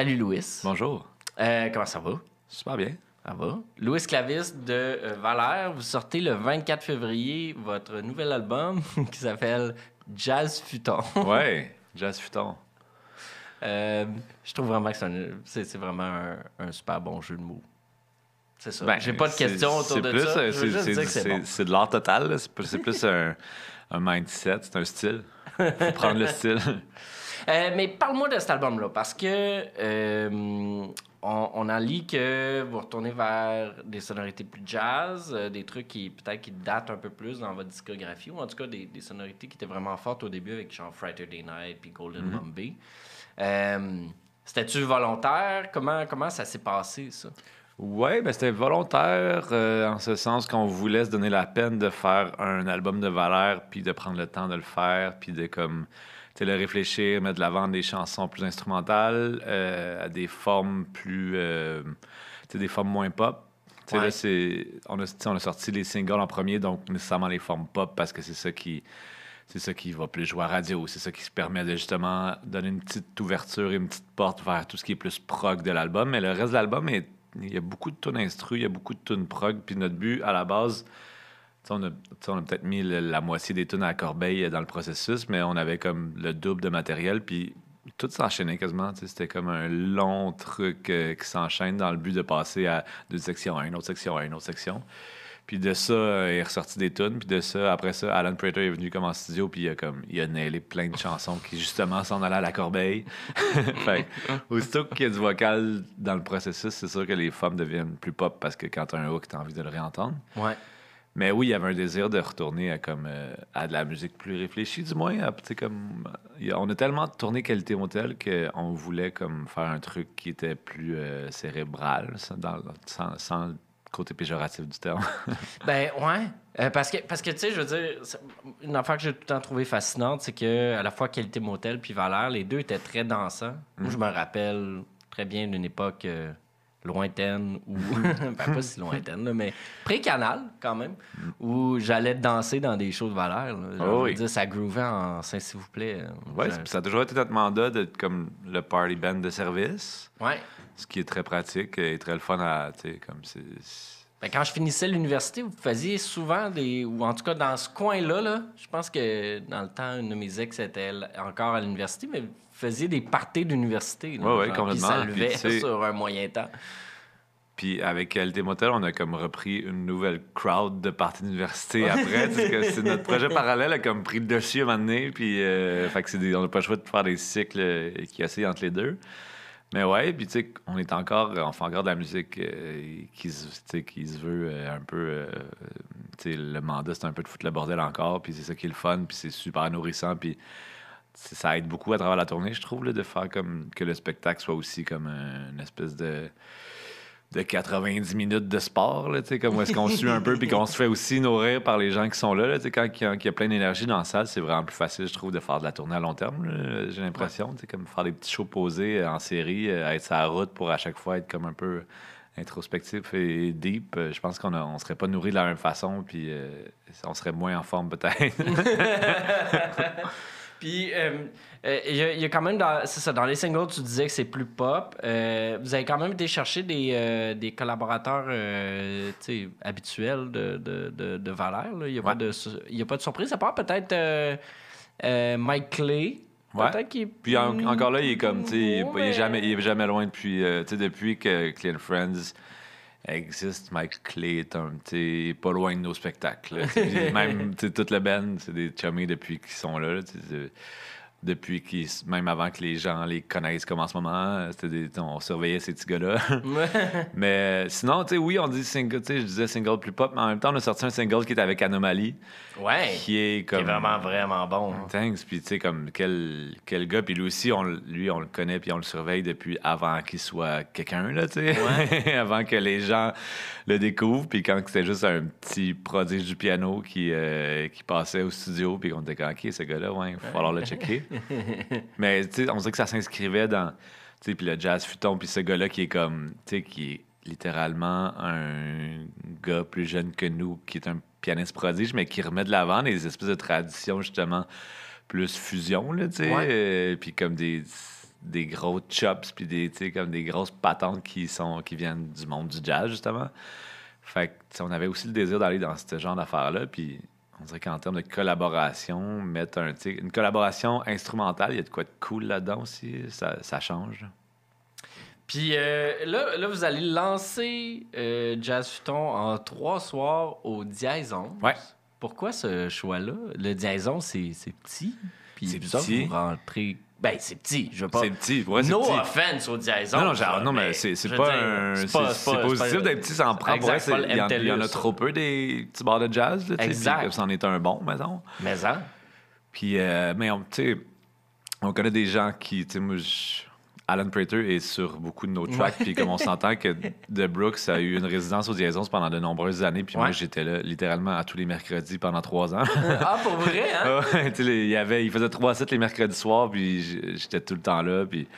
Salut Louis. Bonjour. Euh, comment ça va? Super bien. Ça va? Louis Clavis de euh, Valère, vous sortez le 24 février votre nouvel album qui s'appelle Jazz Futon. Ouais, Jazz Futon. Euh, je trouve vraiment que c'est vraiment un, un super bon jeu de mots. C'est ça. Ben, J'ai pas de questions autour de plus, ça. C'est bon. de l'art total. là. C'est plus, c'est plus un, un mindset, c'est un style. Faut prendre le style. Euh, mais parle-moi de cet album-là, parce que euh, on, on en lit que vous retournez vers des sonorités plus jazz, euh, des trucs qui peut-être qui datent un peu plus dans votre discographie, ou en tout cas des, des sonorités qui étaient vraiment fortes au début avec genre Friday Night puis Golden Bombay. Euh, C'était-tu volontaire? Comment, comment ça s'est passé, ça? Ouais, ben c'était volontaire euh, en ce sens qu'on voulait se donner la peine de faire un album de valeur, puis de prendre le temps de le faire, puis de comme le réfléchir, mettre de l'avant des chansons plus instrumentales, euh, à des formes plus, euh, des formes moins pop. Ouais. là, c'est, on a, on a sorti les singles en premier, donc nécessairement les formes pop parce que c'est ça qui, c'est ça qui va plus jouer à radio. C'est ça qui se permet de justement donner une petite ouverture et une petite porte vers tout ce qui est plus prog de l'album. Mais le reste de l'album, est- il y a beaucoup de tunes instru, il y a beaucoup de tunes prog. Puis notre but, à la base, on a, peut-être mis le- la moitié des tunes à la corbeille dans le processus, mais on avait comme le double de matériel. Puis tout s'enchaînait quasiment. C'était comme un long truc euh, qui s'enchaîne dans le but de passer à d'une section à une autre section à une autre section. Puis de ça, euh, il est ressorti des tunes. Puis de ça, après ça, Alan Prater est venu comme en studio. Puis il a, comme, il a nailé plein de chansons qui, justement, s'en allaient à la corbeille. fait aussitôt qu'il y a du vocal dans le processus, c'est sûr que les femmes deviennent plus pop parce que quand t'as un hook, t'as envie de le réentendre. Ouais. Mais oui, il y avait un désir de retourner à, comme, euh, à de la musique plus réfléchie, du moins. à, comme, a- on a tellement tourné qualité motel qu'on voulait comme, faire un truc qui était plus euh, cérébral, sans, dans- sans, sans le côté péjoratif du terme. Ben ouais, Euh, parce que parce que tu sais, je veux dire, une affaire que j'ai tout le temps trouvé fascinante, c'est que à la fois Qualité Motel puis Valère, les deux étaient très dansants. Moi, je me rappelle très bien d'une époque lointaine ou ben, pas si lointaine, là, mais pré-canal quand même, où j'allais danser dans des shows de. Genre, Oh oui. dire, ça groovait en Saint s'il vous plaît. Ouais, Je- c'est- ça a toujours été notre mandat d'être comme le party band de service, ouais. ce qui est très pratique et très le fun à, comme c'est... Ben, quand je finissais l'université, vous faisiez souvent des. Ou en tout cas, dans ce coin-là, là, je pense que dans le temps, une de mes ex était encore à l'université, mais vous faisiez des parties d'université. ouais, genre, complètement. Puis ça Puis, tu sais- sur un moyen temps. Puis avec Qualité Motel, on a comme repris une nouvelle crowd de parties d'université après. parce que c'est notre projet parallèle a comme pris le dessus à un moment donné. Puis euh, fait que des- on n'a pas le choix de faire des cycles euh, qui oscillent entre les deux. Mais ouais, puis tu sais, on est encore, on fait encore de la musique euh, qui, se, qui se veut euh, un peu, euh, tu sais, le mandat c'est un peu de foutre le bordel encore, puis c'est ça qui est le fun, puis c'est super nourrissant, puis ça aide beaucoup à travers la tournée, je trouve, là, de faire comme que le spectacle soit aussi comme un- une espèce de de 90 minutes de sport, là, tu sais, comme est-ce qu'on suit un peu, puis qu'on se fait aussi nourrir par les gens qui sont là. là, tu sais, quand il y, a- qu'il y a plein d'énergie dans la salle, c'est vraiment plus facile, je trouve, de faire de la tournée à long terme. là, J'ai l'impression, tu sais, comme faire des petits shows posés euh, en série, euh, être sur la route pour à chaque fois être comme un peu introspectif et deep. Euh, Je pense qu'on on serait pas nourri de la même façon, puis euh, on serait moins en forme peut-être. Puis, euh, euh, il y, a- il y a quand même, dans, c'est ça, dans les singles, tu disais que c'est plus pop. Euh, vous avez quand même été chercher des, des collaborateurs habituels de, de, de, de Valère. Il n'y a, pas de y a pas de surprise, à part peut-être Mike Clay. Ouais. Peut-être qu'il Puis en- encore là, il est comme, tu sais, il est il jamais, il est jamais loin depuis, depuis que Clean Friends existe, Mike Clay est un, tu sais, il est pas loin de nos spectacles. Même, toute la band, c'est des chummies depuis qu'ils sont là, depuis qu'ils, même avant que les gens les connaissent comme en ce moment, des, on surveillait ces petits gars-là. mais euh, sinon, tu sais, oui, on dit single, tu sais, je disais single plus pop, mais en même temps, on a sorti un single qui est avec Anomalie, ouais. qui est Qui comme... est vraiment, vraiment bon. Thanks. Puis, tu sais, comme quel, quel gars. Puis lui aussi, on, lui, on le connaît, puis on le surveille depuis avant qu'il soit quelqu'un, là, tu sais. avant que les gens le découvrent. Puis quand c'était juste un petit prodige du piano qui, euh, qui passait au studio, puis qu'on était comme, OK, ce gars-là, ouais, il va falloir le checker. Mais, on dirait que ça s'inscrivait dans. Tu sais, puis le jazz futon, puis ce gars-là qui est comme. Tu sais, qui est littéralement un gars plus jeune que nous, qui est un pianiste prodige, mais qui remet de l'avant des espèces de traditions, justement, plus fusion, là, tu sais. Ouais. euh, puis comme des. des gros chops puis des, comme des grosses patentes qui, sont, qui viennent du monde du jazz, justement. Fait que, on avait aussi le désir d'aller dans ce genre d'affaires-là. Puis on dirait qu'en termes de collaboration, mettre un, une collaboration instrumentale, il y a de quoi de cool là-dedans aussi? Ça, ça change? Puis euh, là, là, vous allez lancer euh, Jazz Futon en trois soirs au Diaison. Ouais. Pourquoi ce choix-là? Le Diaison, c'est c'est petit. Puis C'est petit. vous rentrez... Ben, c'est petit. Je veux pas... C'est petit. Ouais, c'est no petit. offense au Diaison. Non, non, genre, non, mais c'est pas un. c'est positif d'être petit, ça en prend. Pour vrai, il y, en- il y en a trop peu des petits bars de jazz. Là, Exact. c'en est un bon, mettons. Mais ça... Puis, euh, mais on, tu sais, on connaît des gens qui, tu sais, moi, je- Alan Prater est sur beaucoup de nos tracks, puis comme on s'entend que The Brooks a eu une résidence au Diaison pendant de nombreuses années, puis moi, j'étais là littéralement à tous les mercredis pendant trois ans. ah, pour vrai, hein? Il, y avait, il faisait trois sets les mercredis soirs, puis j'étais tout le temps là. Puis,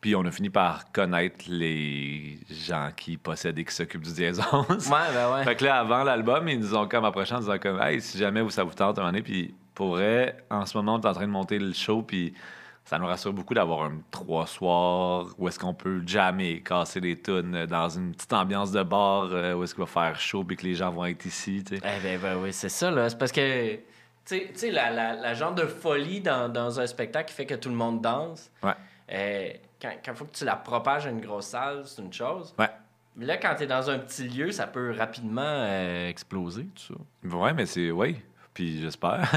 puis on a fini par connaître les gens qui possèdent et qui s'occupent du diaison. Ouais, ben ouais. Fait que là, avant l'album, ils nous ont comme approché en disant comme Hey, si jamais vous, ça vous tente un moment donné, puis pour vrai, en ce moment, on est en train de monter le show, puis ça nous rassure beaucoup d'avoir un trois soirs où est-ce qu'on peut jammer, casser des tunes dans une petite ambiance de bar euh, où est-ce qu'il va faire chaud, puis que les gens vont être ici, tu sais. Eh ben, ben oui, c'est ça, là. C'est parce que, tu sais- tu sais, la, la, la genre de folie dans, dans un spectacle qui fait que tout le monde danse, Ouais. euh, quand il faut que tu la propages à une grosse salle, c'est une chose. Ouais. Mais là, quand tu es dans un petit lieu, ça peut rapidement euh, exploser, tout ça. Ouais, mais c'est. Oui. Puis j'espère.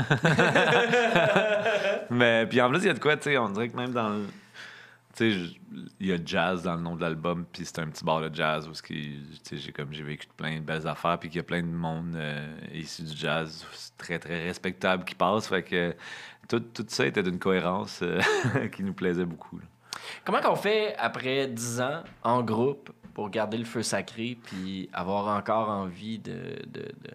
mais puis en plus, il y a de quoi, tu sais, on dirait que même dans le. Tu sais, il y a jazz dans le nom de l'album, puis c'est un petit bar de jazz où j'ai comme j'ai vécu plein de belles affaires, puis qu'il y a plein de monde euh, issu du jazz très très respectable qui passe, fait que tout, tout ça était d'une cohérence euh, qui nous plaisait beaucoup. là. Comment qu'on fait après 10 ans en groupe pour garder le feu sacré puis avoir encore envie de, de, de,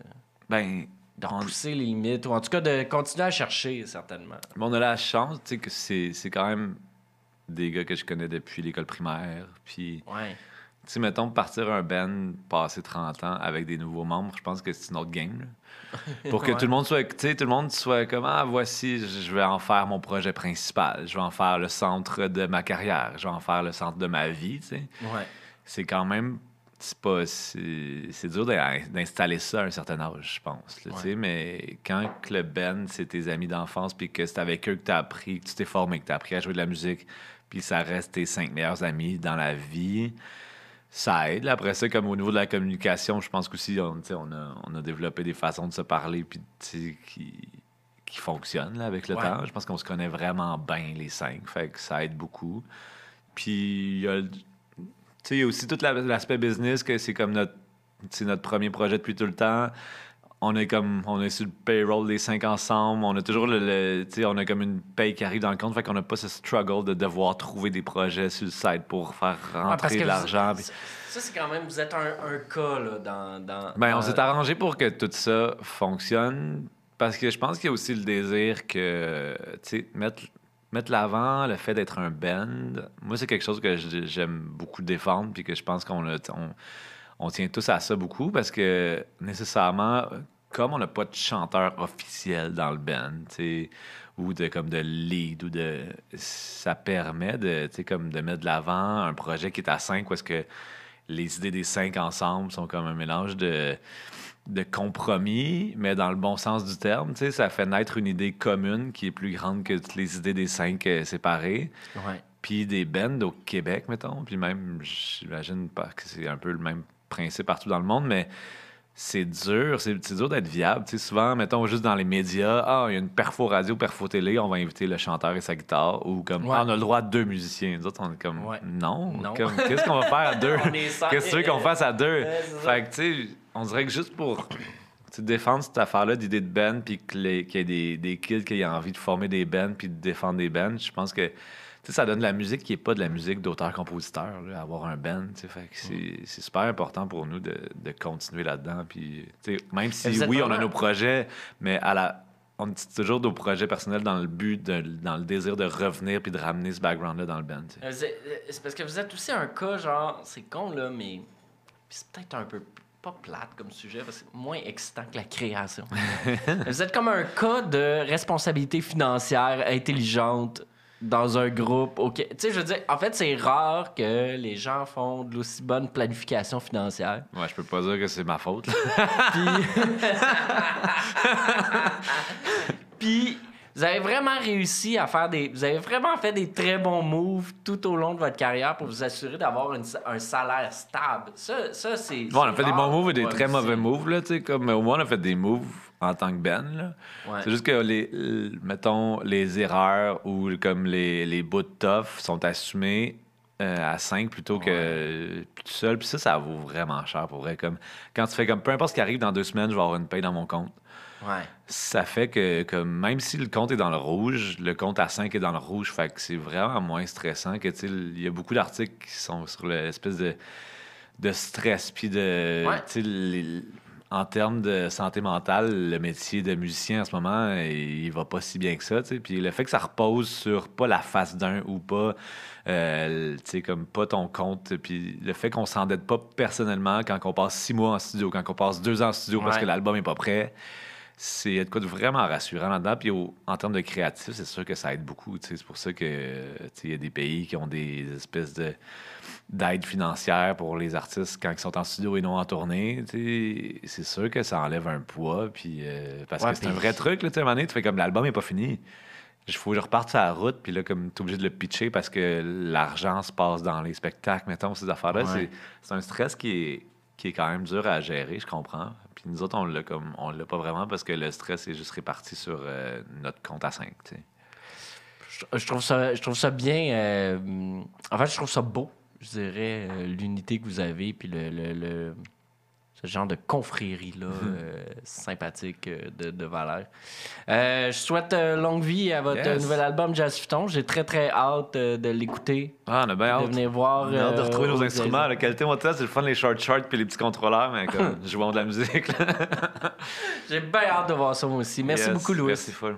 Ben, de repousser les limites ou en tout cas de continuer à chercher, certainement? Mais on a la chance, tu sais, que c'est c'est quand même des gars que je connais depuis l'école primaire, puis. Ouais. Tu sais, mettons, partir un band, passer 30 ans avec des nouveaux membres, je pense que c'est une autre game. là. Pour que Ouais. tout le monde soit, tu sais, tout le monde soit comme, ah, voici, je je vais en faire mon projet principal, je vais en faire le centre de ma carrière, je vais en faire le centre de ma vie, tu sais. Ouais. C'est quand même, c'est pas, c'est c'est dur d'in- d'installer ça à un certain âge, je pense, là. Ouais. Mais quand que le band, c'est tes amis d'enfance, puis que c'est avec eux que tu as appris, que tu t'es formé, que tu as appris à jouer de la musique, puis ça reste tes cinq meilleurs amis dans la vie, ça aide. Après ça, comme au niveau de la communication, je pense qu'aussi, on, on, a, on a développé des façons de se parler puis, qui, qui fonctionnent là, avec le Ouais. temps. Je pense qu'on se connaît vraiment bien, les cinq. Fait que ça aide beaucoup. Puis, il y a, il y a aussi tout la- l'aspect business, que c'est comme notre, c'est notre premier projet depuis tout le temps. On est comme on est sur le payroll des cinq ensemble. On a toujours le, le- tu sais, on a comme une paye qui arrive dans le compte. Fait qu'on n'a pas ce struggle de devoir trouver des projets sur le site pour faire parce rentrer de l'argent. Ça, c'est quand même, vous êtes un, un cas là, dans. dans Ben, on dans- s'est arrangé pour que tout ça fonctionne parce que je pense qu'il y a aussi le désir que, tu sais, mettre, mettre l'avant le fait d'être un band. Moi, c'est quelque chose que j'aime beaucoup défendre puis que je pense qu'on on, on tient tous à ça beaucoup parce que nécessairement, comme on n'a pas de chanteur officiel dans le band, ou de comme de lead ou de ça permet de comme de mettre de l'avant un projet qui est à 5 où est-ce que les idées des cinq ensemble sont comme un mélange de, de compromis, mais dans le bon sens du terme. Tu sais, ça fait naître une idée commune qui est plus grande que toutes les idées des cinq euh, séparées. Puis des bands au Québec, mettons. Puis même, j'imagine pas que c'est un peu le même principe partout dans le monde, mais c'est dur, c'est dur d'être viable. Tu sais, souvent, mettons, juste dans les médias, ah, il y a une perfo radio, perfo télé, on va inviter le chanteur et sa guitare, ou comme, Ouais. ah, on a le droit à deux musiciens. Nous autres, on est comme, Ouais. non, Non. qu'est-ce qu'on va faire à deux? Qu'est-ce que tu veux qu'on fasse à deux? Fait que, tu sais, on dirait que juste pour défendre cette affaire-là d'idée de band, puis qu'il y ait des, des kids qui aient envie de former des bands, puis de défendre des bands, je pense que ça donne de la musique qui n'est pas de la musique d'auteur-compositeur, avoir un band. que c'est super important pour nous de, de continuer là-dedans. Puis, même si, oui, on a nos projets, mais à la, on dit toujours nos projets personnels dans le but, de, dans le désir de revenir puis de ramener ce background-là dans le band. sais. Euh, euh, C'est parce que vous êtes aussi un cas, genre, c'est con là, mais c'est peut-être un peu pas plate comme sujet, parce que c'est moins excitant que la création. vous êtes comme un cas de responsabilité financière intelligente dans un groupe. OK. Tu sais, je veux dire, en fait, c'est rare que les gens font de l'aussi bonne planification financière. Ouais, je peux pas dire que c'est ma faute. Puis. Puis, vous avez vraiment réussi à faire des. Vous avez vraiment fait des très bons moves tout au long de votre carrière pour vous assurer d'avoir une- un salaire stable. Ça, ça c'est. Bon, on a fait des bons moves et des très mauvais moves, là, tu sais, comme au moins on a fait des moves en tant que là. Ouais. C'est juste que les, mettons, les erreurs ou comme les, les bouts de tough sont assumés euh, à 5 plutôt que tout seul. Puis ça, ça vaut vraiment cher pour vrai. Comme, quand tu fais comme, peu importe ce qui arrive dans deux semaines, je vais avoir une paye dans mon compte. Ouais. Ça fait que, même si le compte est dans le rouge, le compte à 5 est dans le rouge. Fait que c'est vraiment moins stressant que, il y a beaucoup d'articles qui sont sur l'espèce de, de stress. Puis de, Ouais. les- en termes de santé mentale, le métier de musicien en ce moment, il va pas si bien que ça. Puis le fait que ça repose sur pas la face d'un ou pas, euh, comme pas ton compte, puis le fait qu'on s'endette pas personnellement quand on passe six mois en studio, quand on passe deux ans en studio parce que l'album est pas prêt, c'est de quoi de vraiment rassurant là-dedans. Puis au- en termes de créatif, c'est sûr que ça aide beaucoup. C'est pour ça que il y a des pays qui ont des espèces de d'aide financière pour les artistes quand ils sont en studio et non en tournée. C'est sûr que ça enlève un poids. Puis, euh, parce Ouais, que c'est un vrai truc. Là, tu sais, à un moment donné, tu fais comme l'album est pas fini. Il faut que je reparte sur la route, puis là, comme tu es obligé de le pitcher parce que l'argent se passe dans les spectacles, mettons, ces affaires-là. Ouais. C'est un stress qui est, qui est quand même dur à gérer, je comprends. Puis nous autres, on l'a comme on l'a pas vraiment parce que le stress est juste réparti sur euh, notre compte à 5. Je, trouve ça, je trouve ça bien. euh, en fait, je trouve ça beau, je dirais, euh, l'unité que vous avez, puis le- le- ce genre de confrérie-là euh, sympathique euh, de, de Valère. Euh, je souhaite longue vie à votre Yes. nouvel album Jazz Futon. J'ai très, très hâte de l'écouter, Ah, on a bien de hâte. venir voir. On a hâte de retrouver nos instruments. La qualité mondiale, c'est le fun, les short shorts puis les petits contrôleurs, mais comme jouons de la musique. J'ai bien hâte de voir ça, moi aussi. Merci Yes, beaucoup, Louis. Merci full.